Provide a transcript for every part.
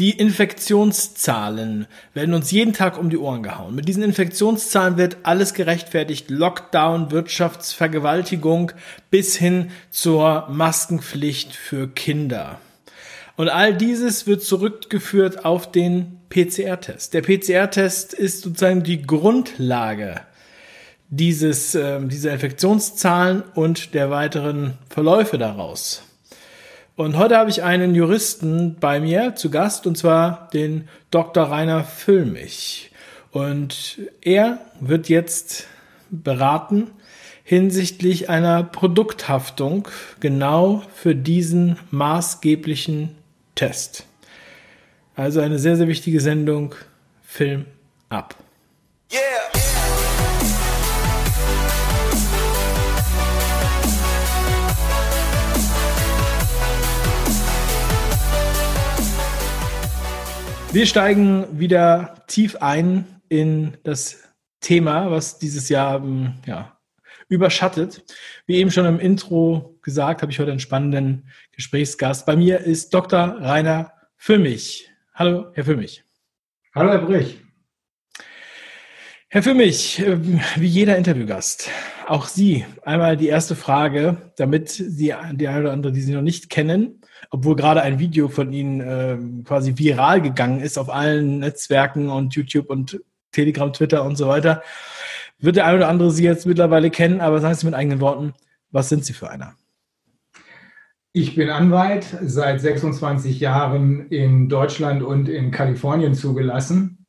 Die Infektionszahlen werden uns jeden Tag um die Ohren gehauen. Mit diesen Infektionszahlen wird alles gerechtfertigt. Lockdown, Wirtschaftsvergewaltigung bis hin zur Maskenpflicht für Kinder. Und all dieses wird zurückgeführt auf den PCR-Test. Der PCR-Test ist sozusagen die Grundlage dieses, äh, dieser Infektionszahlen und der weiteren Verläufe daraus. Und heute habe ich einen Juristen bei mir zu Gast, und zwar den Dr. Rainer Füllmich. Und er wird jetzt beraten hinsichtlich einer Produkthaftung genau für diesen maßgeblichen Test. Also eine sehr, sehr wichtige Sendung. Film ab. Yeah. Wir steigen wieder tief ein in das Thema, was dieses Jahr ähm, ja, überschattet. Wie eben schon im Intro gesagt, habe ich heute einen spannenden Gesprächsgast. Bei mir ist Dr. Rainer Füllmich. Hallo, Herr Füllmich. Hallo, Herr Brich. Herr Füllmich, ähm, wie jeder Interviewgast, auch Sie einmal die erste Frage, damit Sie die eine oder andere, die Sie noch nicht kennen, obwohl gerade ein Video von Ihnen äh, quasi viral gegangen ist auf allen Netzwerken und YouTube und Telegram, Twitter und so weiter, wird der eine oder andere Sie jetzt mittlerweile kennen, aber sagen Sie mit eigenen Worten, was sind Sie für einer? Ich bin Anwalt, seit 26 Jahren in Deutschland und in Kalifornien zugelassen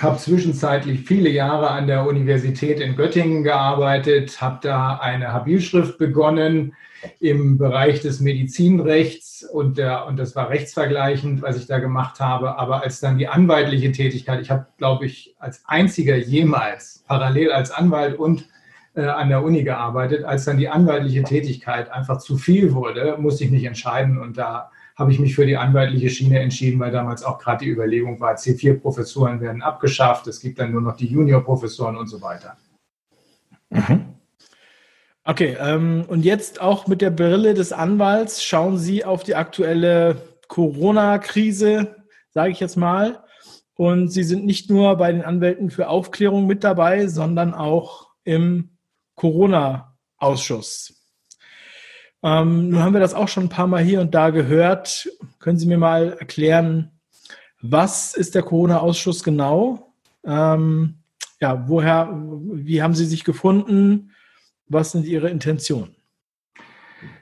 habe zwischenzeitlich viele Jahre an der Universität in Göttingen gearbeitet, habe da eine Habilschrift begonnen im Bereich des Medizinrechts und, der, und das war rechtsvergleichend, was ich da gemacht habe. Aber als dann die anwaltliche Tätigkeit, ich habe, glaube ich, als einziger jemals parallel als Anwalt und äh, an der Uni gearbeitet, als dann die anwaltliche Tätigkeit einfach zu viel wurde, musste ich mich entscheiden und da habe ich mich für die anwaltliche Schiene entschieden, weil damals auch gerade die Überlegung war, C4-Professuren werden abgeschafft, es gibt dann nur noch die Junior-Professoren und so weiter. Mhm. Okay, ähm, und jetzt auch mit der Brille des Anwalts schauen Sie auf die aktuelle Corona-Krise, sage ich jetzt mal. Und Sie sind nicht nur bei den Anwälten für Aufklärung mit dabei, sondern auch im Corona-Ausschuss. Ähm, nun haben wir das auch schon ein paar Mal hier und da gehört. Können Sie mir mal erklären, was ist der Corona-Ausschuss genau? Ähm, ja, woher, wie haben Sie sich gefunden? Was sind Ihre Intentionen?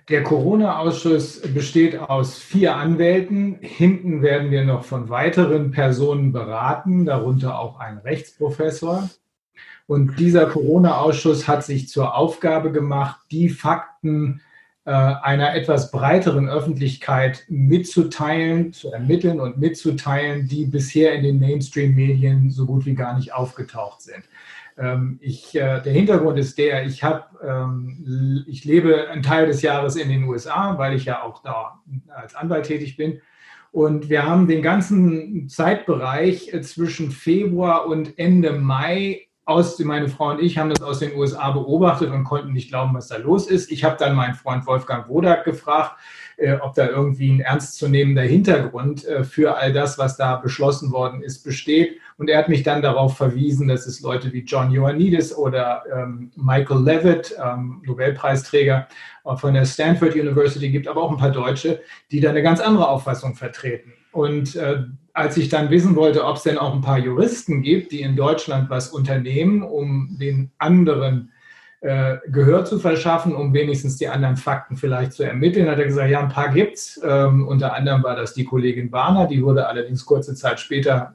Der Corona-Ausschuss besteht aus vier Anwälten. Hinten werden wir noch von weiteren Personen beraten, darunter auch ein Rechtsprofessor. Und dieser Corona-Ausschuss hat sich zur Aufgabe gemacht, die Fakten einer etwas breiteren Öffentlichkeit mitzuteilen, zu ermitteln und mitzuteilen, die bisher in den Mainstream-Medien so gut wie gar nicht aufgetaucht sind. Ähm, ich, äh, der Hintergrund ist der, ich, hab, ähm, ich lebe einen Teil des Jahres in den USA, weil ich ja auch da als Anwalt tätig bin. Und wir haben den ganzen Zeitbereich äh, zwischen Februar und Ende Mai aus, meine Frau und ich haben das aus den USA beobachtet und konnten nicht glauben, was da los ist. Ich habe dann meinen Freund Wolfgang Wodak gefragt, äh, ob da irgendwie ein ernstzunehmender Hintergrund äh, für all das, was da beschlossen worden ist, besteht. Und er hat mich dann darauf verwiesen, dass es Leute wie John Ioannidis oder ähm, Michael Levitt, ähm, Nobelpreisträger äh, von der Stanford University gibt, aber auch ein paar Deutsche, die da eine ganz andere Auffassung vertreten. Und äh, als ich dann wissen wollte, ob es denn auch ein paar Juristen gibt, die in Deutschland was unternehmen, um den anderen äh, Gehör zu verschaffen, um wenigstens die anderen Fakten vielleicht zu ermitteln, hat er gesagt, ja, ein paar gibt's. Ähm, unter anderem war das die Kollegin Barner, die wurde allerdings kurze Zeit später,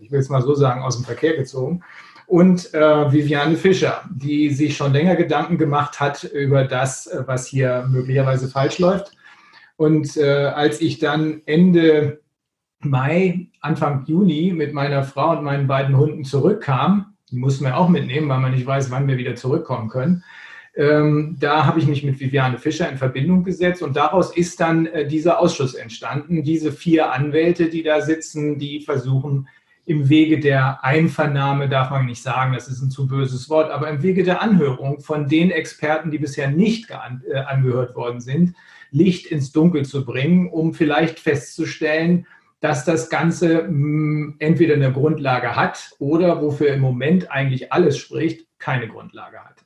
ich will es mal so sagen, aus dem Verkehr gezogen. Und äh, Viviane Fischer, die sich schon länger Gedanken gemacht hat über das, äh, was hier möglicherweise falsch läuft. Und äh, als ich dann Ende Mai, Anfang Juni mit meiner Frau und meinen beiden Hunden zurückkam, die mussten wir auch mitnehmen, weil man nicht weiß, wann wir wieder zurückkommen können. Ähm, da habe ich mich mit Viviane Fischer in Verbindung gesetzt und daraus ist dann äh, dieser Ausschuss entstanden. Diese vier Anwälte, die da sitzen, die versuchen im Wege der Einvernahme, darf man nicht sagen, das ist ein zu böses Wort, aber im Wege der Anhörung von den Experten, die bisher nicht äh, angehört worden sind, Licht ins Dunkel zu bringen, um vielleicht festzustellen, dass das Ganze hm, entweder eine Grundlage hat oder wofür im Moment eigentlich alles spricht, keine Grundlage hat.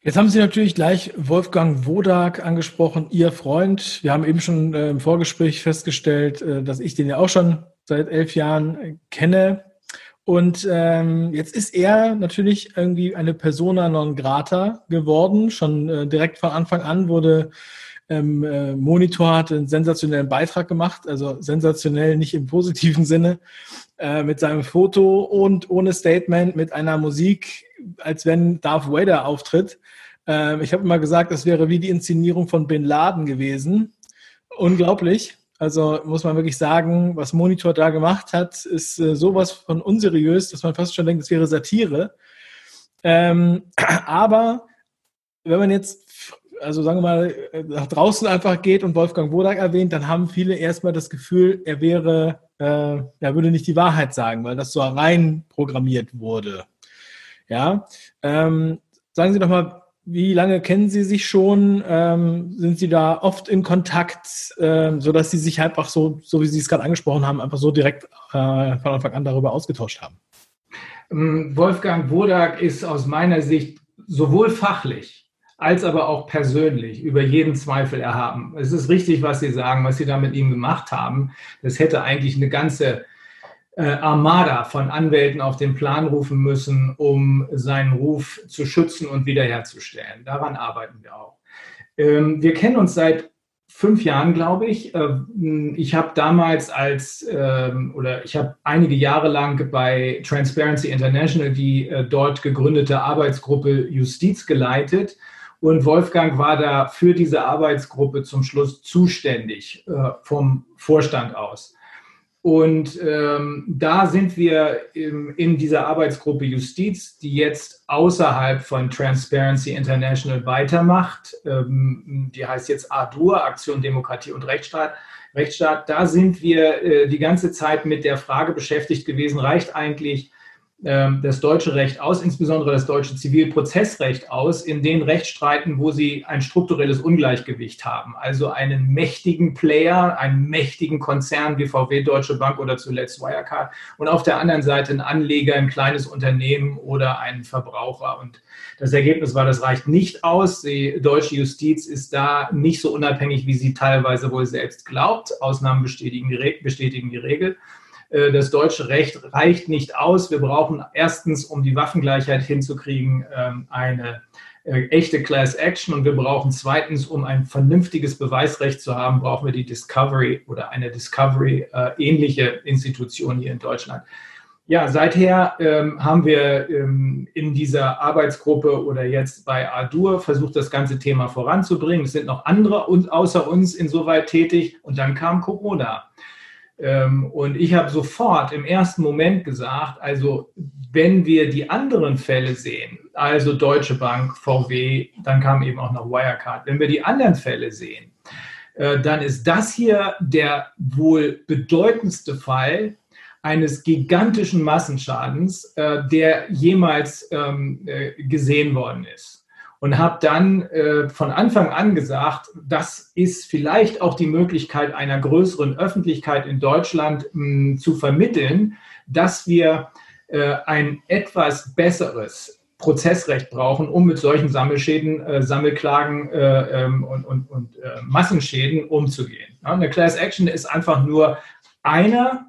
Jetzt haben Sie natürlich gleich Wolfgang Wodak angesprochen, Ihr Freund. Wir haben eben schon äh, im Vorgespräch festgestellt, äh, dass ich den ja auch schon seit elf Jahren äh, kenne. Und ähm, jetzt ist er natürlich irgendwie eine Persona non grata geworden. Schon direkt von Anfang an wurde ähm, äh, Monitor hat einen sensationellen Beitrag gemacht, also sensationell nicht im positiven Sinne, äh, mit seinem Foto und ohne Statement, mit einer Musik, als wenn Darth Vader auftritt. Äh, ich habe immer gesagt, das wäre wie die Inszenierung von Bin Laden gewesen. Unglaublich. Also muss man wirklich sagen, was Monitor da gemacht hat, ist äh, sowas von unseriös, dass man fast schon denkt, es wäre Satire. Ähm, aber wenn man jetzt, also sagen wir mal, nach draußen einfach geht und Wolfgang Wodak erwähnt, dann haben viele erstmal das Gefühl, er wäre, äh, er würde nicht die Wahrheit sagen, weil das so rein programmiert wurde. Ja, ähm, sagen Sie doch mal, wie lange kennen Sie sich schon? Ähm, sind Sie da oft in Kontakt, ähm, so dass Sie sich einfach so, so wie Sie es gerade angesprochen haben, einfach so direkt äh, von Anfang an darüber ausgetauscht haben? Ähm, Wolfgang Wodak ist aus meiner Sicht sowohl fachlich als aber auch persönlich über jeden Zweifel erhaben. Es ist richtig, was Sie sagen, was Sie da mit ihm gemacht haben. Das hätte eigentlich eine ganze äh, Armada von Anwälten auf den Plan rufen müssen, um seinen Ruf zu schützen und wiederherzustellen. Daran arbeiten wir auch. Ähm, wir kennen uns seit fünf Jahren, glaube ich. Äh, ich habe damals als ähm, oder ich habe einige Jahre lang bei Transparency International die äh, dort gegründete Arbeitsgruppe Justiz geleitet. Und Wolfgang war da für diese Arbeitsgruppe zum Schluss zuständig äh, vom Vorstand aus. Und ähm, da sind wir im, in dieser Arbeitsgruppe Justiz, die jetzt außerhalb von Transparency International weitermacht. Ähm, die heißt jetzt ADUR, Aktion Demokratie und Rechtsstaat. Rechtsstaat. Da sind wir äh, die ganze Zeit mit der Frage beschäftigt gewesen, reicht eigentlich das deutsche Recht aus, insbesondere das deutsche Zivilprozessrecht aus, in den Rechtsstreiten, wo sie ein strukturelles Ungleichgewicht haben. Also einen mächtigen Player, einen mächtigen Konzern wie VW, Deutsche Bank oder zuletzt Wirecard und auf der anderen Seite einen Anleger, ein kleines Unternehmen oder einen Verbraucher. Und das Ergebnis war, das reicht nicht aus. Die deutsche Justiz ist da nicht so unabhängig, wie sie teilweise wohl selbst glaubt. Ausnahmen bestätigen die, bestätigen die Regel. Äh, das deutsche Recht reicht nicht aus. Wir brauchen erstens, um die Waffengleichheit hinzukriegen, ähm, eine äh, echte Class Action und wir brauchen zweitens, um ein vernünftiges Beweisrecht zu haben, brauchen wir die Discovery oder eine Discovery-ähnliche äh, Institution hier in Deutschland. Ja, seither ähm, haben wir ähm, in dieser Arbeitsgruppe oder jetzt bei ADUR versucht, das ganze Thema voranzubringen. Es sind noch andere außer uns insoweit tätig und dann kam Corona. Ähm, und ich habe sofort im ersten Moment gesagt, also wenn wir die anderen Fälle sehen, also Deutsche Bank, VW, dann kam eben auch noch Wirecard, wenn wir die anderen Fälle sehen, äh, dann ist das hier der wohl bedeutendste Fall eines gigantischen Massenschadens, äh, der jemals ähm, äh, gesehen worden ist und habe dann äh, von Anfang an gesagt, das ist vielleicht auch die Möglichkeit einer größeren Öffentlichkeit in Deutschland mh, zu vermitteln, dass wir äh, ein etwas besseres Prozessrecht brauchen, um mit solchen Sammelschäden, äh, Sammelklagen äh, ähm, und, und, und äh, Massenschäden umzugehen. Ja, eine Class Action ist einfach nur einer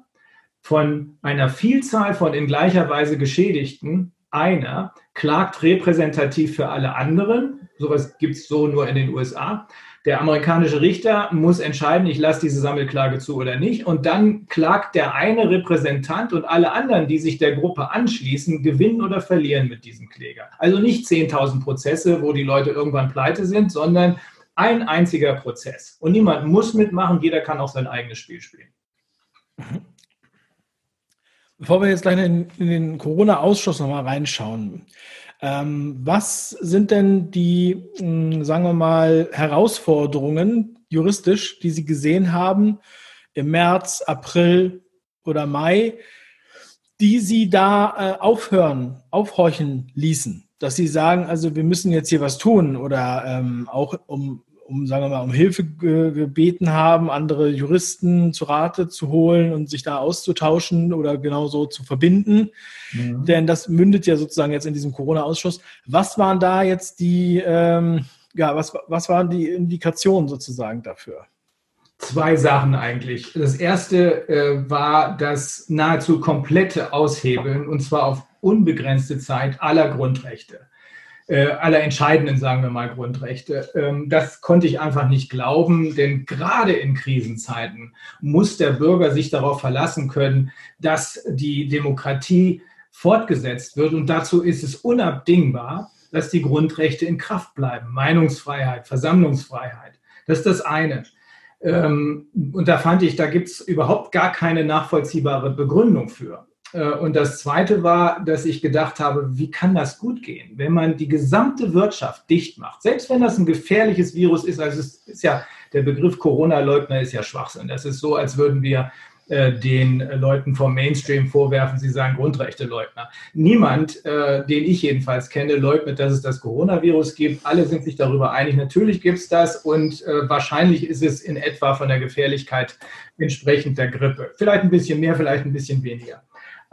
von einer Vielzahl von in gleicher Weise Geschädigten, einer klagt repräsentativ für alle anderen. Sowas gibt es so nur in den USA. Der amerikanische Richter muss entscheiden, ich lasse diese Sammelklage zu oder nicht. Und dann klagt der eine Repräsentant und alle anderen, die sich der Gruppe anschließen, gewinnen oder verlieren mit diesem Kläger. Also nicht 10.000 Prozesse, wo die Leute irgendwann pleite sind, sondern ein einziger Prozess. Und niemand muss mitmachen, jeder kann auch sein eigenes Spiel spielen. Bevor wir jetzt gleich in, in den Corona-Ausschuss nochmal reinschauen, ähm, was sind denn die, mh, hm, sagen wir mal, Herausforderungen juristisch, die Sie gesehen haben im März, April oder Mai, die Sie da äh, aufhören, aufhorchen ließen? Dass Sie sagen, also wir müssen jetzt hier was tun oder ähm, auch um um, sagen wir mal, um Hilfe gebeten haben, andere Juristen zu Rate zu holen und sich da auszutauschen oder genauso zu verbinden. Mhm. Denn das mündet ja sozusagen jetzt in diesem Corona-Ausschuss. Was waren da jetzt die, ähm, ja, was, was waren die Indikationen sozusagen dafür? Zwei Sachen eigentlich. Das erste äh, war das nahezu komplette Aushebeln und zwar auf unbegrenzte Zeit aller Grundrechte äh, aller entscheidenden, sagen wir mal, Grundrechte. Ähm, das konnte ich einfach nicht glauben, denn gerade in Krisenzeiten muss der Bürger sich darauf verlassen können, dass die Demokratie fortgesetzt wird. Und dazu ist es unabdingbar, dass die Grundrechte in Kraft bleiben. Meinungsfreiheit, Versammlungsfreiheit. Das ist das eine. Ähm, und da fand ich, da gibt es überhaupt gar keine nachvollziehbare Begründung für. Äh, und das Zweite war, dass ich gedacht habe, wie kann das gut gehen, wenn man die gesamte Wirtschaft dicht macht, selbst wenn das ein gefährliches Virus ist. Also es ist ja der Begriff Corona-Leugner ist ja Schwachsinn. Das ist so, als würden wir äh, den Leuten vom Mainstream vorwerfen, sie seien Grundrechte-Leugner. Niemand, äh, den ich jedenfalls kenne, leugnet, dass es das Coronavirus gibt. Alle sind sich darüber einig, natürlich gibt es das und wahrscheinlich ist es in etwa von der Gefährlichkeit entsprechend der Grippe. Vielleicht ein bisschen mehr, vielleicht ein bisschen weniger.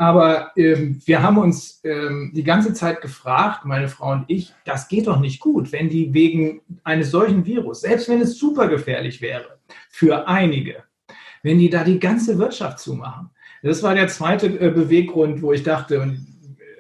Aber ähm, wir haben uns ähm, die ganze Zeit gefragt, meine Frau und ich, das geht doch nicht gut, wenn die wegen eines solchen Virus, selbst wenn es super gefährlich wäre für einige, wenn die da die ganze Wirtschaft zumachen. Das war der zweite äh, Beweggrund, wo ich dachte, und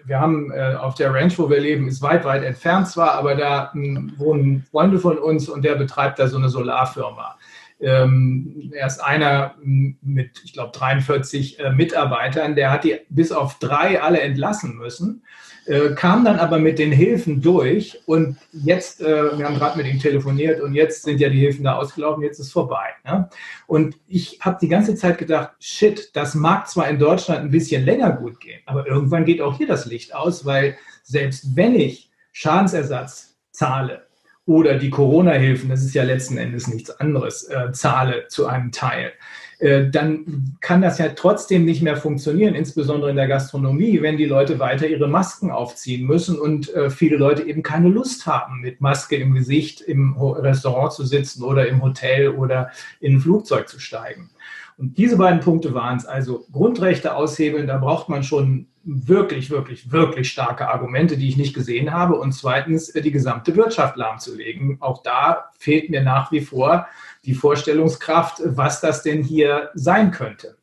wir haben äh, auf der Ranch, wo wir leben, ist weit, weit entfernt zwar, aber da m, wohnen Freunde von uns und der betreibt da so eine Solarfirma. Ähm, er ist einer mit, ich glaube, 43 äh, Mitarbeitern. Der hat die bis auf drei alle entlassen müssen, äh, kam dann aber mit den Hilfen durch. Und jetzt, äh, wir haben gerade mit ihm telefoniert und jetzt sind ja die Hilfen da ausgelaufen, jetzt ist vorbei. Ne? Und ich habe die ganze Zeit gedacht, shit, das mag zwar in Deutschland ein bisschen länger gut gehen, aber irgendwann geht auch hier das Licht aus, weil selbst wenn ich Schadensersatz zahle, oder die Corona-Hilfen, das ist ja letzten Endes nichts anderes, äh, zahle zu einem Teil, äh, dann kann das ja trotzdem nicht mehr funktionieren, insbesondere in der Gastronomie, wenn die Leute weiter ihre Masken aufziehen müssen und äh, viele Leute eben keine Lust haben, mit Maske im Gesicht im Restaurant zu sitzen oder im Hotel oder in ein Flugzeug zu steigen. Und diese beiden Punkte waren es. Also Grundrechte aushebeln, da braucht man schon wirklich, wirklich, wirklich starke Argumente, die ich nicht gesehen habe. Und zweitens äh, die gesamte Wirtschaft lahmzulegen. Auch da fehlt mir nach wie vor die Vorstellungskraft, was das denn hier sein könnte.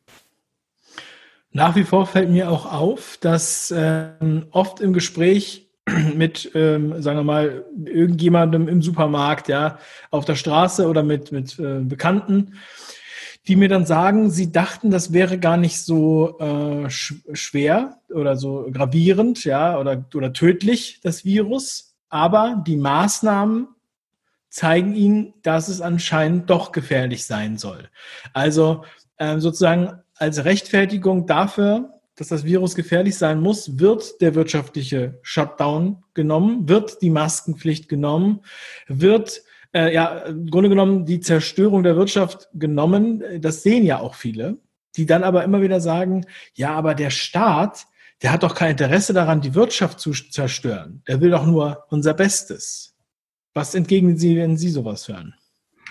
Nach wie vor fällt mir auch auf, dass ähm, oft im Gespräch mit, ähm, sagen wir mal, irgendjemandem im Supermarkt, ja, auf der Straße oder mit, mit äh, Bekannten, die mir dann sagen, sie dachten, das wäre gar nicht so äh, sch schwer oder so gravierend, ja, oder, oder tödlich, das Virus. Aber die Maßnahmen zeigen ihnen, dass es anscheinend doch gefährlich sein soll. Also äh, sozusagen als Rechtfertigung dafür, dass das Virus gefährlich sein muss, wird der wirtschaftliche Shutdown genommen, wird die Maskenpflicht genommen, wird äh, ja, im Grunde genommen die Zerstörung der Wirtschaft genommen. Das sehen ja auch viele, die dann aber immer wieder sagen, ja, aber der Staat, der hat doch kein Interesse daran, die Wirtschaft zu zerstören. Der will doch nur unser Bestes. Was entgegnen Sie, wenn Sie sowas hören?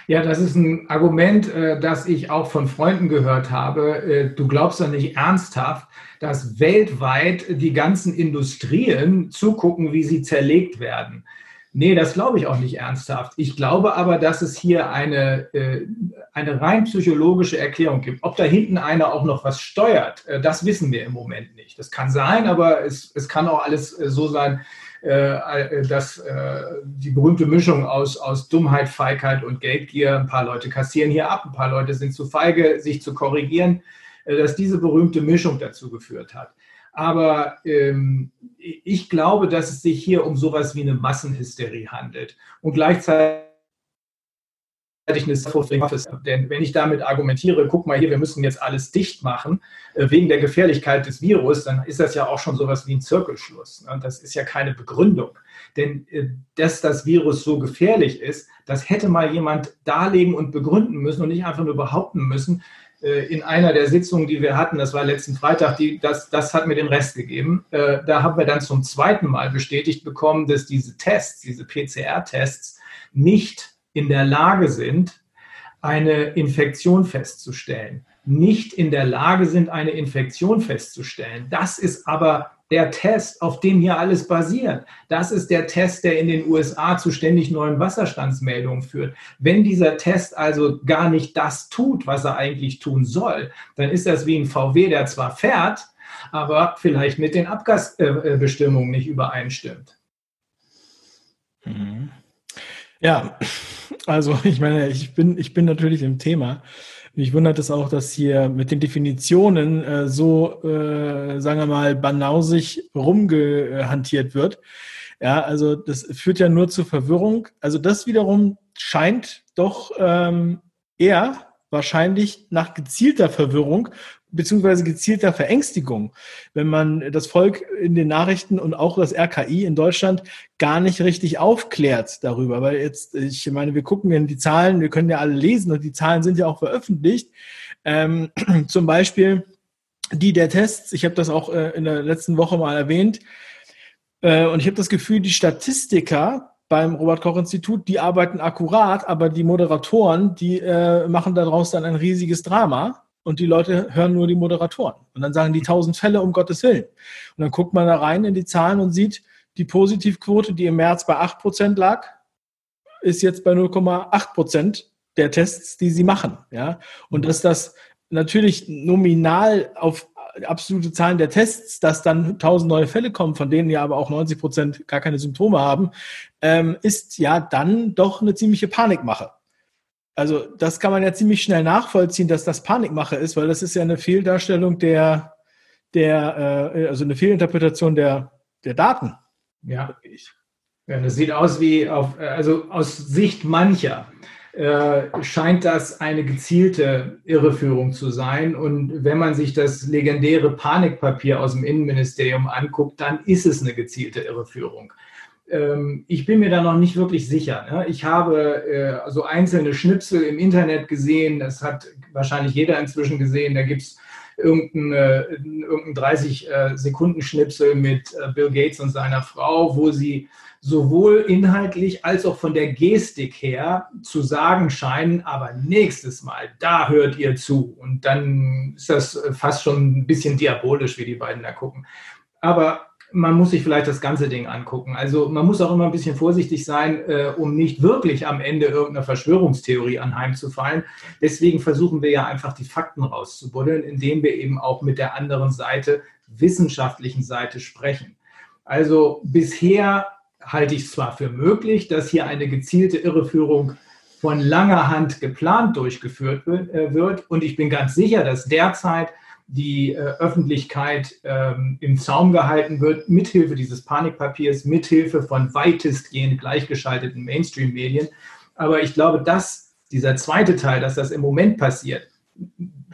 Ja, das ist ein Argument, äh, das ich auch von Freunden gehört habe. Äh, du glaubst doch nicht ernsthaft, dass weltweit die ganzen Industrien zugucken, wie sie zerlegt werden. Nee, das glaube ich auch nicht ernsthaft. Ich glaube aber, dass es hier eine, äh, eine rein psychologische Erklärung gibt. Ob da hinten einer auch noch was steuert, äh, das wissen wir im Moment nicht. Das kann sein, aber es, es kann auch alles äh, so sein, äh, dass äh, die berühmte Mischung aus, aus Dummheit, Feigheit und Geldgier, ein paar Leute kassieren hier ab, ein paar Leute sind zu feige, sich zu korrigieren, äh, dass diese berühmte Mischung dazu geführt hat. Aber ähm, ich glaube, dass es sich hier um sowas wie eine Massenhysterie handelt. Und gleichzeitig eine denn wenn ich damit argumentiere, guck mal hier, wir müssen jetzt alles dicht machen äh, wegen der Gefährlichkeit des Virus, dann ist das ja auch schon sowas wie ein Zirkelschluss. Ne? Das ist ja keine Begründung. Denn äh, dass das Virus so gefährlich ist, das hätte mal jemand darlegen und begründen müssen und nicht einfach nur behaupten müssen, in einer der Sitzungen, die wir hatten, das war letzten Freitag, die, das, das hat mir den Rest gegeben. Äh, da haben wir dann zum zweiten Mal bestätigt bekommen, dass diese Tests, diese PCR-Tests nicht in der Lage sind, eine Infektion festzustellen, nicht in der Lage sind, eine Infektion festzustellen. Das ist aber der Test, auf dem hier alles basiert. Das ist der Test, der in den USA zu ständig neuen Wasserstandsmeldungen führt. Wenn dieser Test also gar nicht das tut, was er eigentlich tun soll, dann ist das wie ein VW, der zwar fährt, aber vielleicht mit den Abgasbestimmungen nicht übereinstimmt. Mhm. Ja, also ich meine, ich bin, ich bin natürlich im Thema. Mich wundert es auch, dass hier mit den Definitionen äh, so, äh, sagen wir mal, banausig rumgehantiert wird. Ja, also das führt ja nur zur Verwirrung. Also das wiederum scheint doch ähm, eher wahrscheinlich nach gezielter Verwirrung beziehungsweise gezielter Verängstigung, wenn man das Volk in den Nachrichten und auch das RKI in Deutschland gar nicht richtig aufklärt darüber. Weil jetzt, ich meine, wir gucken in die Zahlen, wir können ja alle lesen und die Zahlen sind ja auch veröffentlicht. Ähm, zum Beispiel die der Tests, ich habe das auch äh, in der letzten Woche mal erwähnt, äh, und ich habe das Gefühl, die Statistiker beim Robert Koch Institut, die arbeiten akkurat, aber die Moderatoren, die äh, machen daraus dann ein riesiges Drama und die Leute hören nur die Moderatoren. Und dann sagen die tausend Fälle um Gottes Willen. Und dann guckt man da rein in die Zahlen und sieht, die Positivquote, die im März bei 8% lag, ist jetzt bei 0,8% der Tests, die sie machen. Ja? Und dass das natürlich nominal auf absolute Zahlen der Tests, dass dann 1000 neue Fälle kommen, von denen ja aber auch 90 Prozent gar keine Symptome haben, ähm, ist ja dann doch eine ziemliche Panikmache. Also das kann man ja ziemlich schnell nachvollziehen, dass das Panikmache ist, weil das ist ja eine Fehldarstellung der, der äh, also eine Fehlinterpretation der, der Daten. Ja. ja, das sieht aus wie auf, also aus Sicht mancher äh, scheint das eine gezielte Irreführung zu sein. Und wenn man sich das legendäre Panikpapier aus dem Innenministerium anguckt, dann ist es eine gezielte Irreführung. Ähm, ich bin mir da noch nicht wirklich sicher. Ne? Ich habe äh, so einzelne Schnipsel im Internet gesehen, das hat wahrscheinlich jeder inzwischen gesehen, da gibt es irgendein, äh, irgendein 30-Sekunden-Schnipsel mit Bill Gates und seiner Frau, wo sie sowohl inhaltlich als auch von der Gestik her zu sagen scheinen, aber nächstes Mal, da hört ihr zu. Und dann ist das fast schon ein bisschen diabolisch, wie die beiden da gucken. Aber man muss sich vielleicht das ganze Ding angucken. Also man muss auch immer ein bisschen vorsichtig sein, äh, um nicht wirklich am Ende irgendeiner Verschwörungstheorie anheimzufallen. Deswegen versuchen wir ja einfach die Fakten rauszubuddeln, indem wir eben auch mit der anderen Seite, wissenschaftlichen Seite sprechen. Also bisher halte ich zwar für möglich, dass hier eine gezielte Irreführung von langer Hand geplant durchgeführt äh, wird. Und ich bin ganz sicher, dass derzeit die äh, Öffentlichkeit ähm, im Zaum gehalten wird, mithilfe dieses Panikpapiers, mithilfe von weitestgehend gleichgeschalteten Mainstream-Medien. Aber ich glaube, dass dieser zweite Teil, dass das im Moment passiert,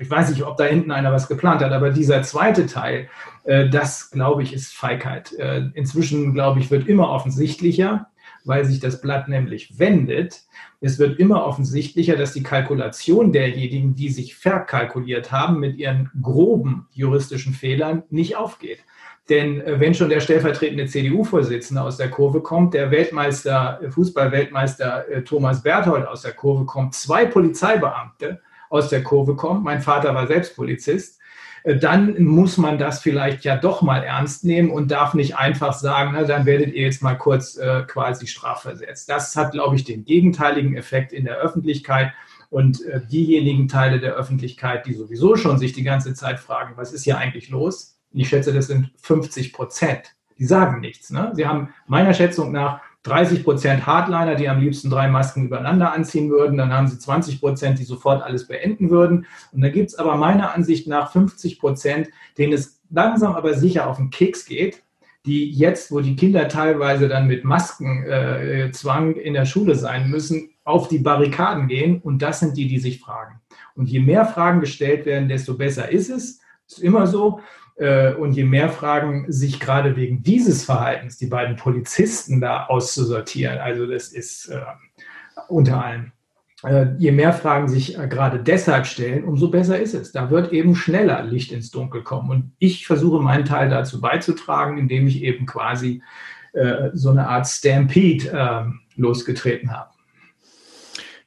ich weiß nicht, ob da hinten einer was geplant hat, aber dieser zweite Teil, das glaube ich, ist Feigheit. Äh, inzwischen, glaube ich, wird immer offensichtlicher, weil sich das Blatt nämlich wendet. Es wird immer offensichtlicher, dass die Kalkulation derjenigen, die sich verkalkuliert haben mit ihren groben juristischen Fehlern, nicht aufgeht. Denn äh, wenn schon der stellvertretende CDU-Vorsitzende aus der Kurve kommt, der Weltmeister, Fußballweltmeister Thomas Berthold aus der Kurve kommt, zwei Polizeibeamte, aus der Kurve kommt. Mein Vater war selbst Polizist. Äh, dann muss man das vielleicht ja doch mal ernst nehmen und darf nicht einfach sagen, na, dann werdet ihr jetzt mal kurz äh, quasi strafversetzt. Das hat, glaube ich, den gegenteiligen Effekt in der Öffentlichkeit. Und äh, diejenigen Teile der Öffentlichkeit, die sowieso schon sich die ganze Zeit fragen, was ist hier eigentlich los? Ich schätze, das sind 50 Prozent. Die sagen nichts. Ne? Sie haben meiner Schätzung nach 30 Prozent Hardliner, die am liebsten drei Masken übereinander anziehen würden. Dann haben sie 20 Prozent, die sofort alles beenden würden. Und da gibt es aber meiner Ansicht nach 50 Prozent, denen es langsam aber sicher auf den Keks geht, die jetzt, wo die Kinder teilweise dann mit Maskenzwang äh, in der Schule sein müssen, auf die Barrikaden gehen. Und das sind die, die sich fragen. Und je mehr Fragen gestellt werden, desto besser ist es. Ist immer so. Äh, und je mehr Fragen sich gerade wegen dieses Verhaltens die beiden Polizisten da auszusortieren, also das ist äh, unter allem, äh, je mehr Fragen sich äh, gerade deshalb stellen, umso besser ist es. Da wird eben schneller Licht ins Dunkel kommen. Und ich versuche meinen Teil dazu beizutragen, indem ich eben quasi äh, so eine Art Stampede ähm, losgetreten habe.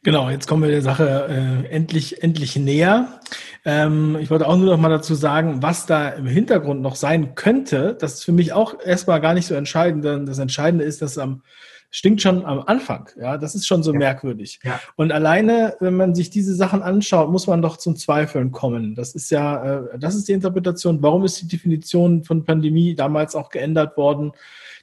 Genau, jetzt kommen wir der Sache äh, endlich, endlich näher. Ähm, ich wollte auch nur noch mal dazu sagen, was da im Hintergrund noch sein könnte. Das ist für mich auch erstmal gar nicht so entscheidend. Denn das Entscheidende ist, dass am stinkt schon am Anfang. Ja, das ist schon so ja. merkwürdig. Ja. Und alleine, wenn man sich diese Sachen anschaut, muss man doch zum Zweifeln kommen. Das ist ja, äh, das ist die Interpretation. Warum ist die Definition von Pandemie damals auch geändert worden?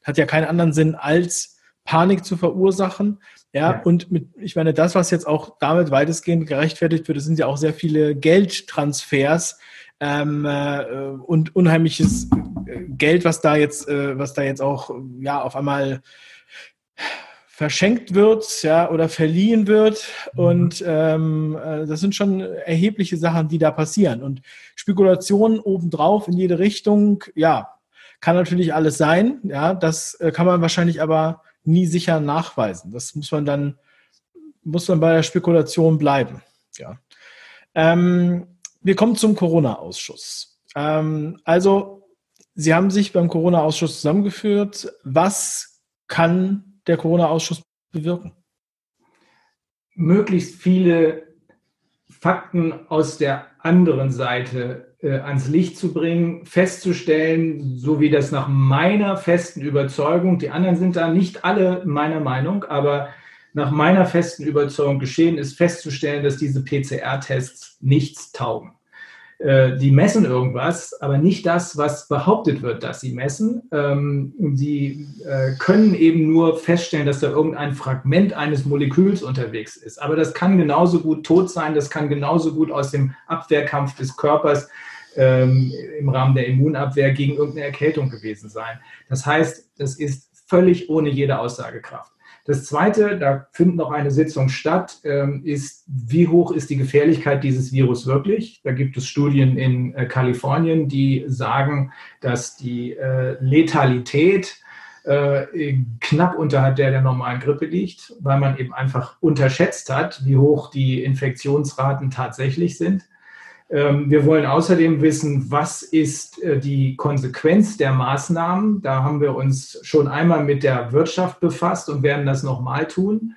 Hat ja keinen anderen Sinn als Panik zu verursachen. Ja, ja, und mit, ich meine, das, was jetzt auch damit weitestgehend gerechtfertigt wird, sind ja auch sehr viele Geldtransfers ähm, äh, und unheimliches äh, Geld, was da jetzt, äh, was da jetzt auch ja auf einmal verschenkt wird, ja, oder verliehen wird. Mhm. Und ähm, äh, das sind schon erhebliche Sachen, die da passieren. Und Spekulationen obendrauf in jede Richtung, ja, kann natürlich alles sein. Ja, das äh, kann man wahrscheinlich aber nie sicher nachweisen. Das muss man dann, muss man bei der Spekulation bleiben. Ja. Ähm, wir kommen zum Corona-Ausschuss. Ähm, also, Sie haben sich beim Corona-Ausschuss zusammengeführt. Was kann der Corona-Ausschuss bewirken? Möglichst viele Fakten aus der anderen Seite ans Licht zu bringen, festzustellen, so wie das nach meiner festen Überzeugung, die anderen sind da nicht alle meiner Meinung, aber nach meiner festen Überzeugung geschehen ist, festzustellen, dass diese PCR-Tests nichts taugen. Äh, die messen irgendwas, aber nicht das, was behauptet wird, dass sie messen. Ähm, sie äh, können eben nur feststellen, dass da irgendein Fragment eines Moleküls unterwegs ist. Aber das kann genauso gut tot sein, das kann genauso gut aus dem Abwehrkampf des Körpers ähm, im Rahmen der Immunabwehr gegen irgendeine Erkältung gewesen sein. Das heißt, das ist völlig ohne jede Aussagekraft. Das Zweite, da findet noch eine Sitzung statt, ähm, ist, wie hoch ist die Gefährlichkeit dieses Virus wirklich? Da gibt es Studien in äh, Kalifornien, die sagen, dass die äh, Letalität äh, knapp unterhalb der der normalen Grippe liegt, weil man eben einfach unterschätzt hat, wie hoch die Infektionsraten tatsächlich sind. Ähm, wir wollen außerdem wissen, was ist äh, die Konsequenz der Maßnahmen. Da haben wir uns schon einmal mit der Wirtschaft befasst und werden das nochmal tun,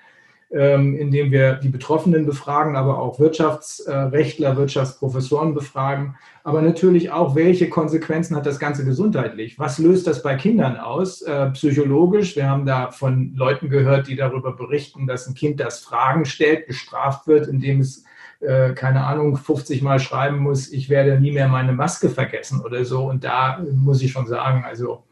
ähm, indem wir die Betroffenen befragen, aber auch Wirtschaftsrechtler, Wirtschaftsprofessoren befragen. Aber natürlich auch, welche Konsequenzen hat das Ganze gesundheitlich? Was löst das bei Kindern aus, äh, psychologisch? Wir haben da von Leuten gehört, die darüber berichten, dass ein Kind, das Fragen stellt, bestraft wird, indem es äh, keine Ahnung, 50 Mal schreiben muss, ich werde nie mehr meine Maske vergessen oder so. Und da muss ich schon sagen, also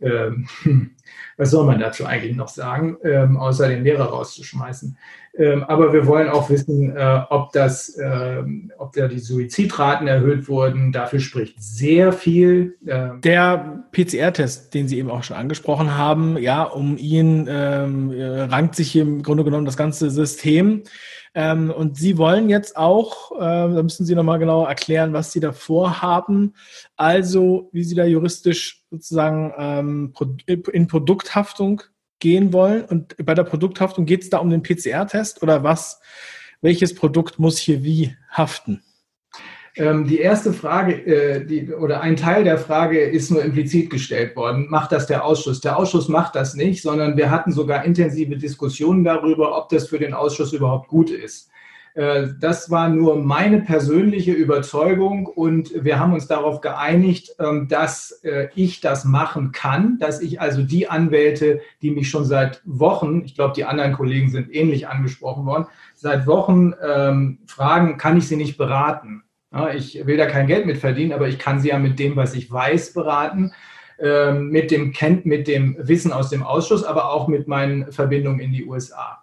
ähm, was soll man dazu eigentlich noch sagen, ähm, außer den Lehrer rauszuschmeißen. Ähm, aber wir wollen auch wissen, äh, ob das, ähm, ob da die Suizidraten erhöht wurden. Dafür spricht sehr viel. Ähm, Der PCR-Test, den Sie eben auch schon angesprochen haben, ja, um ihn ähm, äh, rankt sich im Grunde genommen das ganze System. Ähm, und Sie wollen jetzt auch, äh, da müssen Sie nochmal genau erklären, was Sie da vorhaben. Also, wie Sie da juristisch sozusagen ähm, in Produkthaftung gehen wollen. Und bei der Produkthaftung geht es da um den PCR-Test oder was? Welches Produkt muss hier wie haften? Ähm, die erste Frage äh, die, oder ein Teil der Frage ist nur implizit gestellt worden. Macht das der Ausschuss? Der Ausschuss macht das nicht, sondern wir hatten sogar intensive Diskussionen darüber, ob das für den Ausschuss überhaupt gut ist. Äh, das war nur meine persönliche Überzeugung und wir haben uns darauf geeinigt, ähm, dass äh, ich das machen kann, dass ich also die Anwälte, die mich schon seit Wochen, ich glaube, die anderen Kollegen sind ähnlich angesprochen worden, seit Wochen ähm, fragen, kann ich sie nicht beraten? Ich will da kein Geld mit verdienen, aber ich kann sie ja mit dem, was ich weiß, beraten, ähm, mit dem, mit dem Wissen aus dem Ausschuss, aber auch mit meinen Verbindungen in die USA.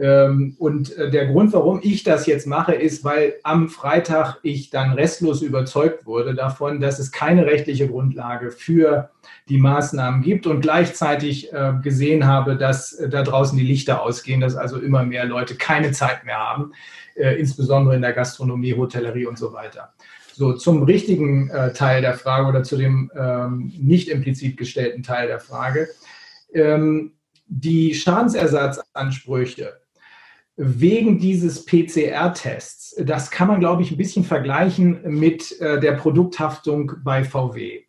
Ähm, und äh, der Grund, warum ich das jetzt mache, ist, weil am Freitag ich dann restlos überzeugt wurde davon, dass es keine rechtliche Grundlage für die Maßnahmen gibt und gleichzeitig äh, gesehen habe, dass äh, da draußen die Lichter ausgehen, dass also immer mehr Leute keine Zeit mehr haben, insbesondere in der Gastronomie, Hotellerie und so weiter. So, zum richtigen Teil der Frage oder zu dem ähm, nicht implizit gestellten Teil der Frage. Ähm, die Schadensersatzansprüche wegen dieses PCR-Tests, das kann man, glaube ich, ein bisschen vergleichen mit äh, der Produkthaftung bei VW.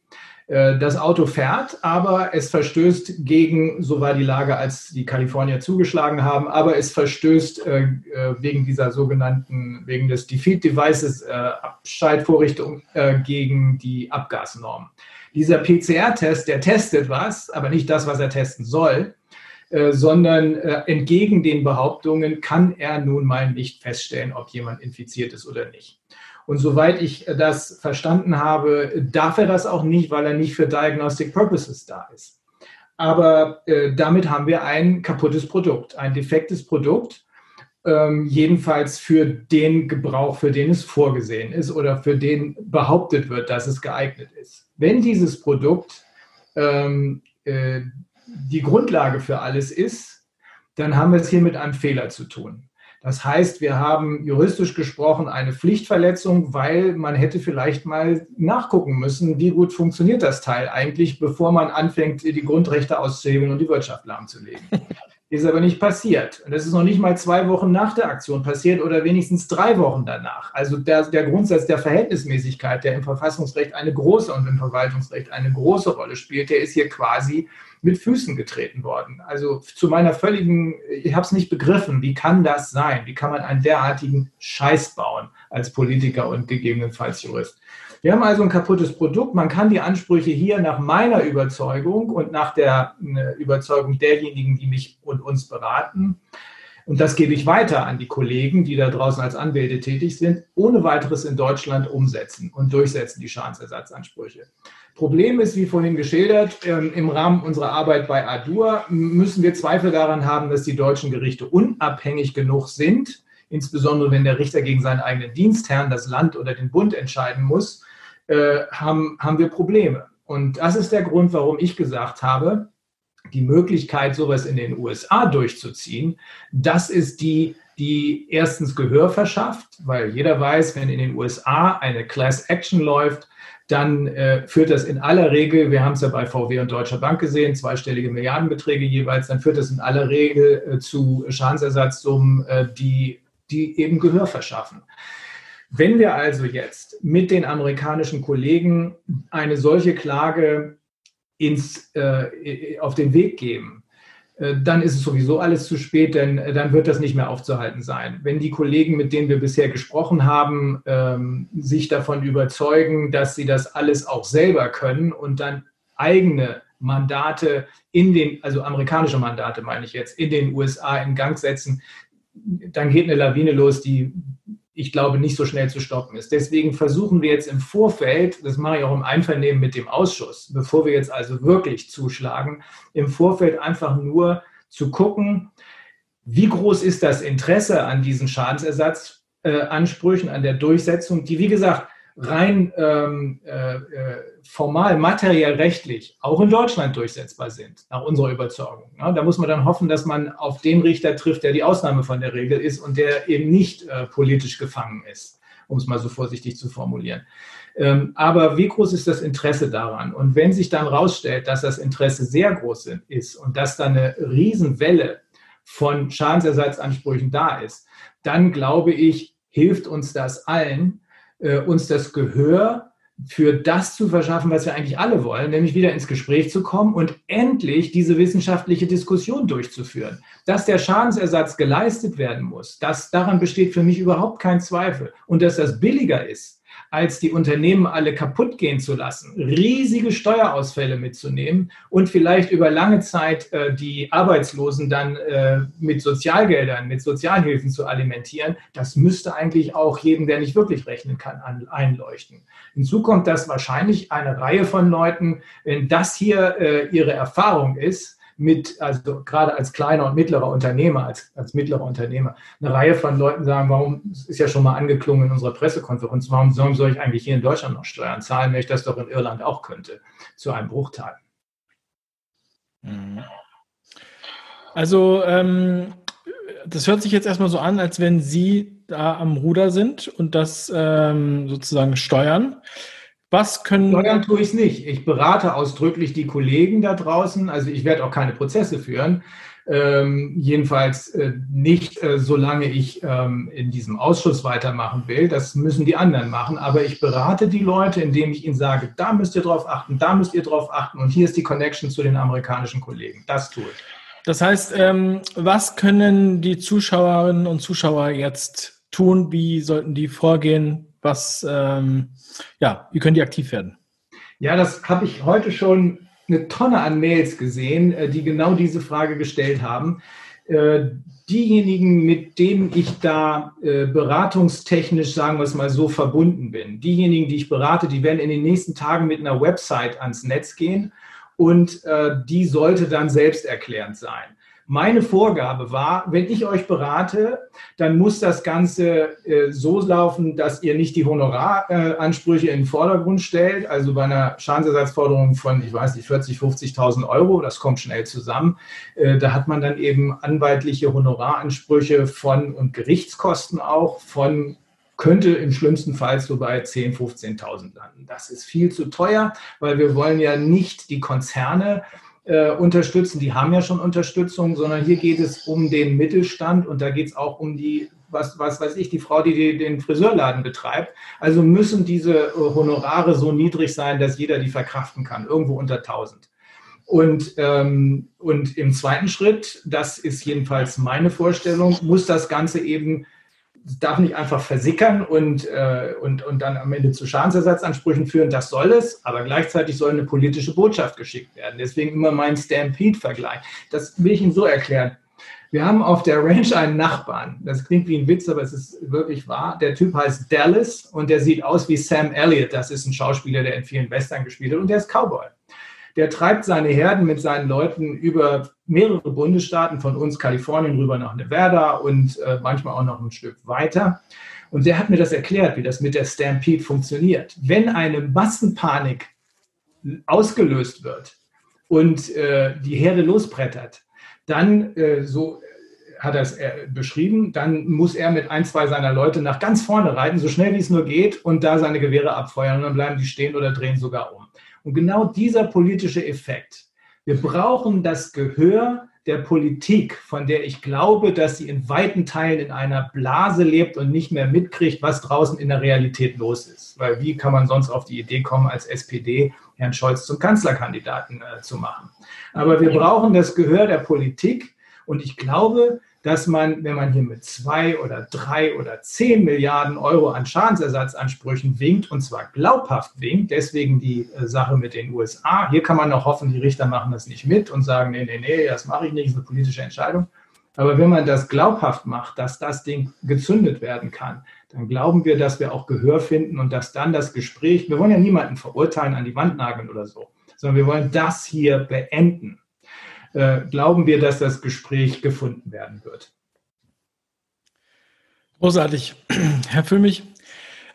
Äh, das Auto fährt, aber es verstößt gegen, so war die Lage, als die Kalifornier zugeschlagen haben, aber es verstößt äh, wegen dieser sogenannten, wegen des Defeat Devices Abscheidvorrichtung äh, gegen die Abgasnormen. Dieser PCR-Test, der testet was, aber nicht das, was er testen soll, äh, sondern entgegen den Behauptungen kann er nun mal nicht feststellen, ob jemand infiziert ist oder nicht. Und soweit ich das verstanden habe, darf er das auch nicht, weil er nicht für Diagnostic Purposes da ist. Aber äh, damit haben wir ein kaputtes Produkt, ein defektes Produkt, ähm, jedenfalls für den Gebrauch, für den es vorgesehen ist oder für den behauptet wird, dass es geeignet ist. Wenn dieses Produkt ähm, äh, die Grundlage für alles ist, dann haben wir es hier mit einem Fehler zu tun. Das heißt, wir haben juristisch gesprochen eine Pflichtverletzung, weil man hätte vielleicht mal nachgucken müssen, wie gut funktioniert das Teil eigentlich, bevor man anfängt, die Grundrechte auszuhebeln und die Wirtschaft lahmzulegen. Ist aber nicht passiert. Und das ist noch nicht mal zwei Wochen nach der Aktion passiert oder wenigstens drei Wochen danach. Also der, der Grundsatz der Verhältnismäßigkeit, der im Verfassungsrecht eine große und im Verwaltungsrecht eine große Rolle spielt, der ist hier quasi mit Füßen getreten worden. Also zu meiner völligen, ich habe es nicht begriffen, wie kann das sein? Wie kann man einen derartigen Scheiß bauen als Politiker und gegebenenfalls Jurist? Wir haben also ein kaputtes Produkt. Man kann die Ansprüche hier nach meiner Überzeugung und nach der äh, Überzeugung derjenigen, die mich und uns beraten, und das gebe ich weiter an die Kollegen, die da draußen als Anwälte tätig sind, ohne weiteres in Deutschland umsetzen und durchsetzen, die Schadensersatzansprüche. Problem ist, wie vorhin geschildert, ähm, im Rahmen unserer Arbeit bei ADUR müssen wir Zweifel daran haben, dass die deutschen Gerichte unabhängig genug sind, insbesondere wenn der Richter gegen seinen eigenen Dienstherrn, das Land oder den Bund entscheiden muss, äh, haben, haben wir Probleme. Und das ist der Grund, warum ich gesagt habe, die Möglichkeit, sowas in den USA durchzuziehen, das ist die, die erstens Gehör verschafft, weil jeder weiß, wenn in den USA eine Class Action läuft, dann äh, führt das in aller Regel, wir haben es ja bei VW und Deutscher Bank gesehen, zweistellige Milliardenbeträge jeweils, dann führt das in aller Regel äh, zu Schadensersatzsummen, äh, die, die eben Gehör verschaffen. Wenn wir also jetzt mit den amerikanischen Kollegen eine solche Klage ins, äh, auf den Weg geben, äh, dann ist es sowieso alles zu spät, denn äh, dann wird das nicht mehr aufzuhalten sein. Wenn die Kollegen, mit denen wir bisher gesprochen haben, ähm, sich davon überzeugen, dass sie das alles auch selber können und dann eigene Mandate in den, also amerikanische Mandate meine ich jetzt, in den USA in Gang setzen, dann geht eine Lawine los, die ich glaube, nicht so schnell zu stoppen ist. Deswegen versuchen wir jetzt im Vorfeld, das mache ich auch im Einvernehmen mit dem Ausschuss, bevor wir jetzt also wirklich zuschlagen, im Vorfeld einfach nur zu gucken, wie groß ist das Interesse an diesen Schadensersatzansprüchen, äh, an der Durchsetzung, die, wie gesagt, rein ähm, äh, äh, formal, materiell, rechtlich auch in Deutschland durchsetzbar sind, nach unserer Überzeugung. Ja, da muss man dann hoffen, dass man auf den Richter trifft, der die Ausnahme von der Regel ist und der eben nicht äh, politisch gefangen ist, um es mal so vorsichtig zu formulieren. Ähm, aber wie groß ist das Interesse daran? Und wenn sich dann herausstellt, dass das Interesse sehr groß ist und dass da eine Riesenwelle von Schadensersatzansprüchen da ist, dann glaube ich, hilft uns das allen, äh, uns das Gehör für das zu verschaffen, was wir eigentlich alle wollen, nämlich wieder ins Gespräch zu kommen und endlich diese wissenschaftliche Diskussion durchzuführen. Dass der Schadensersatz geleistet werden muss, das, daran besteht für mich überhaupt kein Zweifel. Und dass das billiger ist, als die Unternehmen alle kaputt gehen zu lassen, riesige Steuerausfälle mitzunehmen und vielleicht über lange Zeit äh, die Arbeitslosen dann äh, mit Sozialgeldern, mit Sozialhilfen zu alimentieren, das müsste eigentlich auch jedem, der nicht wirklich rechnen kann, an, einleuchten. Hinzu kommt, dass wahrscheinlich eine Reihe von Leuten, wenn das hier äh, ihre Erfahrung ist, mit, also gerade als kleiner und mittlerer Unternehmer, als, als mittlerer Unternehmer, eine Reihe von Leuten sagen, warum, es ist ja schon mal angeklungen in unserer Pressekonferenz, warum soll ich eigentlich hier in Deutschland noch Steuern zahlen, wenn ich das doch in Irland auch könnte, zu einem Bruchteil. Mhm. Also, ähm, das hört sich jetzt erstmal so an, als wenn Sie da am Ruder sind und das ähm, sozusagen steuern. Was können. Steuern tue ich es nicht. Ich berate ausdrücklich die Kollegen da draußen. Also ich werde auch keine Prozesse führen. Ähm, jedenfalls äh, nicht, äh, solange ich ähm, in diesem Ausschuss weitermachen will. Das müssen die anderen machen. Aber ich berate die Leute, indem ich ihnen sage, da müsst ihr drauf achten, da müsst ihr drauf achten. Und hier ist die Connection zu den amerikanischen Kollegen. Das tue ich. Das heißt, ähm, was können die Zuschauerinnen und Zuschauer jetzt tun? Wie sollten die vorgehen? Was, ähm, ja, wie können die aktiv werden? Ja, das habe ich heute schon eine Tonne an Mails gesehen, äh, die genau diese Frage gestellt haben. Äh, diejenigen, mit denen ich da äh, beratungstechnisch, sagen wir es mal so, verbunden bin, diejenigen, die ich berate, die werden in den nächsten Tagen mit einer Website ans Netz gehen und die sollte dann selbsterklärend sein. Meine Vorgabe war, wenn ich euch berate, dann muss das Ganze äh, so laufen, dass ihr nicht die Honoraransprüche in den Vordergrund stellt. Also bei einer Schadensersatzforderung von, ich weiß nicht, 40, 50.000 Euro, das kommt schnell zusammen. Äh, da hat man dann eben anwaltliche Honoraransprüche von und Gerichtskosten auch von könnte im schlimmsten Fall so bei 10.000, 15.000 landen. Das ist viel zu teuer, weil wir wollen ja nicht die Konzerne äh, unterstützen. Die haben ja schon Unterstützung, sondern hier geht es um den Mittelstand und da geht es auch um die, was, was weiß ich, die Frau, die, die den Friseurladen betreibt. Also müssen diese äh, Honorare so niedrig sein, dass jeder die verkraften kann, irgendwo unter 1000. Und, ähm, und im zweiten Schritt, das ist jedenfalls meine Vorstellung, muss das Ganze eben darf nicht einfach versickern und, äh, und, und dann am Ende zu Schadensersatzansprüchen führen. Das soll es, aber gleichzeitig soll eine politische Botschaft geschickt werden. Deswegen immer mein Stampede-Vergleich. Das will ich Ihnen so erklären. Wir haben auf der Range einen Nachbarn. Das klingt wie ein Witz, aber es ist wirklich wahr. Der Typ heißt Dallas und der sieht aus wie Sam Elliott. Das ist ein Schauspieler, der in vielen Western gespielt hat und der ist Cowboy der treibt seine Herden mit seinen Leuten über mehrere Bundesstaaten von uns, Kalifornien rüber nach Nevada und äh, manchmal auch noch ein Stück weiter. Und der hat mir das erklärt, wie das mit der Stampede funktioniert. Wenn eine Massenpanik ausgelöst wird und äh, die Herde losbrettert, dann, äh, so hat er es äh, beschrieben, dann muss er mit ein, zwei seiner Leute nach ganz vorne reiten, so schnell wie es nur geht, und da seine Gewehre abfeuern. Und dann bleiben die stehen oder drehen sogar um. Und genau dieser politische Effekt, wir brauchen das Gehör der Politik, von der ich glaube, dass sie in weiten Teilen in einer Blase lebt und nicht mehr mitkriegt, was draußen in der Realität los ist. Weil wie kann man sonst auf die Idee kommen, als SPD Herrn Scholz zum Kanzlerkandidaten äh, zu machen? Aber wir brauchen das Gehör der Politik. Und ich glaube, dass man, wenn man hier mit zwei oder drei oder zehn Milliarden Euro an Schadensersatzansprüchen winkt, und zwar glaubhaft winkt, deswegen die äh, Sache mit den USA, hier kann man noch hoffen, die Richter machen das nicht mit und sagen, nee, nee, nee, das mache ich nicht, das ist eine politische Entscheidung. Aber wenn man das glaubhaft macht, dass das Ding gezündet werden kann, dann glauben wir, dass wir auch Gehör finden und dass dann das Gespräch, wir wollen ja niemanden verurteilen, an die Wand nageln oder so, sondern wir wollen das hier beenden äh, glauben wir, dass das Gespräch gefunden werden wird. Großartig. Herr Füllmich,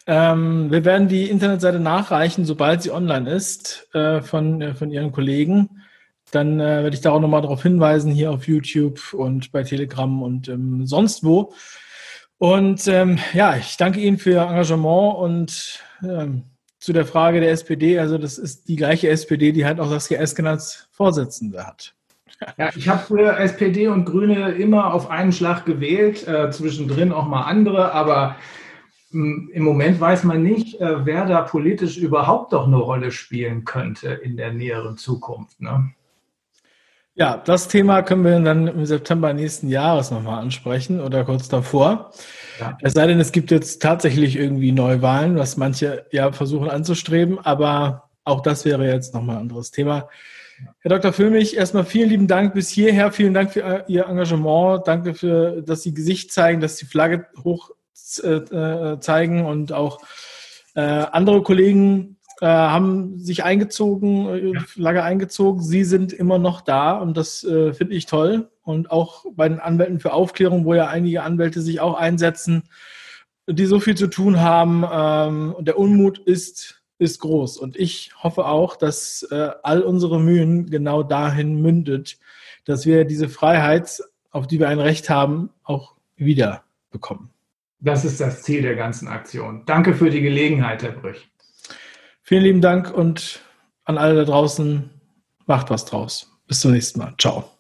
ähm, wir werden die Internetseite nachreichen, sobald sie online ist, äh, von, äh, von Ihren Kollegen. Dann äh, werde ich da auch nochmal darauf hinweisen, hier auf YouTube und bei Telegram und ähm, sonst wo. Und ähm, ja, ich danke Ihnen für Ihr Engagement und ähm, zu der Frage der SPD. Also das ist die gleiche SPD, die halt auch GS als Vorsitzende hat. Ja, ich habe früher SPD und Grüne immer auf einen Schlag gewählt, äh, zwischendrin auch mal andere, aber mh, hm, im Moment weiß man nicht, äh, wer da politisch überhaupt doch eine Rolle spielen könnte in der näheren Zukunft. Ne? Ja, das Thema können wir dann im September nächsten Jahres nochmal ansprechen oder kurz davor. Ja. Es sei denn, es gibt jetzt tatsächlich irgendwie Neuwahlen, was manche ja versuchen anzustreben, aber auch das wäre jetzt nochmal ein anderes Thema. Herr Dr. Füllmich, erstmal vielen lieben Dank bis hierher. Vielen Dank für äh, Ihr Engagement. Danke für, dass Sie Gesicht zeigen, dass Sie Flagge hoch äh, äh, zeigen und auch äh, andere Kollegen äh, haben sich eingezogen, ja. Flagge eingezogen. Sie sind immer noch da und das finde ich toll. Und auch bei den Anwälten für Aufklärung, wo ja einige Anwälte sich auch einsetzen, die so viel zu tun haben. Ähm, und der Unmut ist ist groß. Und ich hoffe auch, dass äh, all unsere Mühen genau dahin mündet, dass wir diese Freiheit, auf die wir ein Recht haben, auch wieder bekommen. Das ist das Ziel der ganzen Aktion. Danke für die Gelegenheit, Herr Brüch. Vielen lieben Dank und an alle da draußen, macht was draus. Bis zum nächsten Mal. Ciao.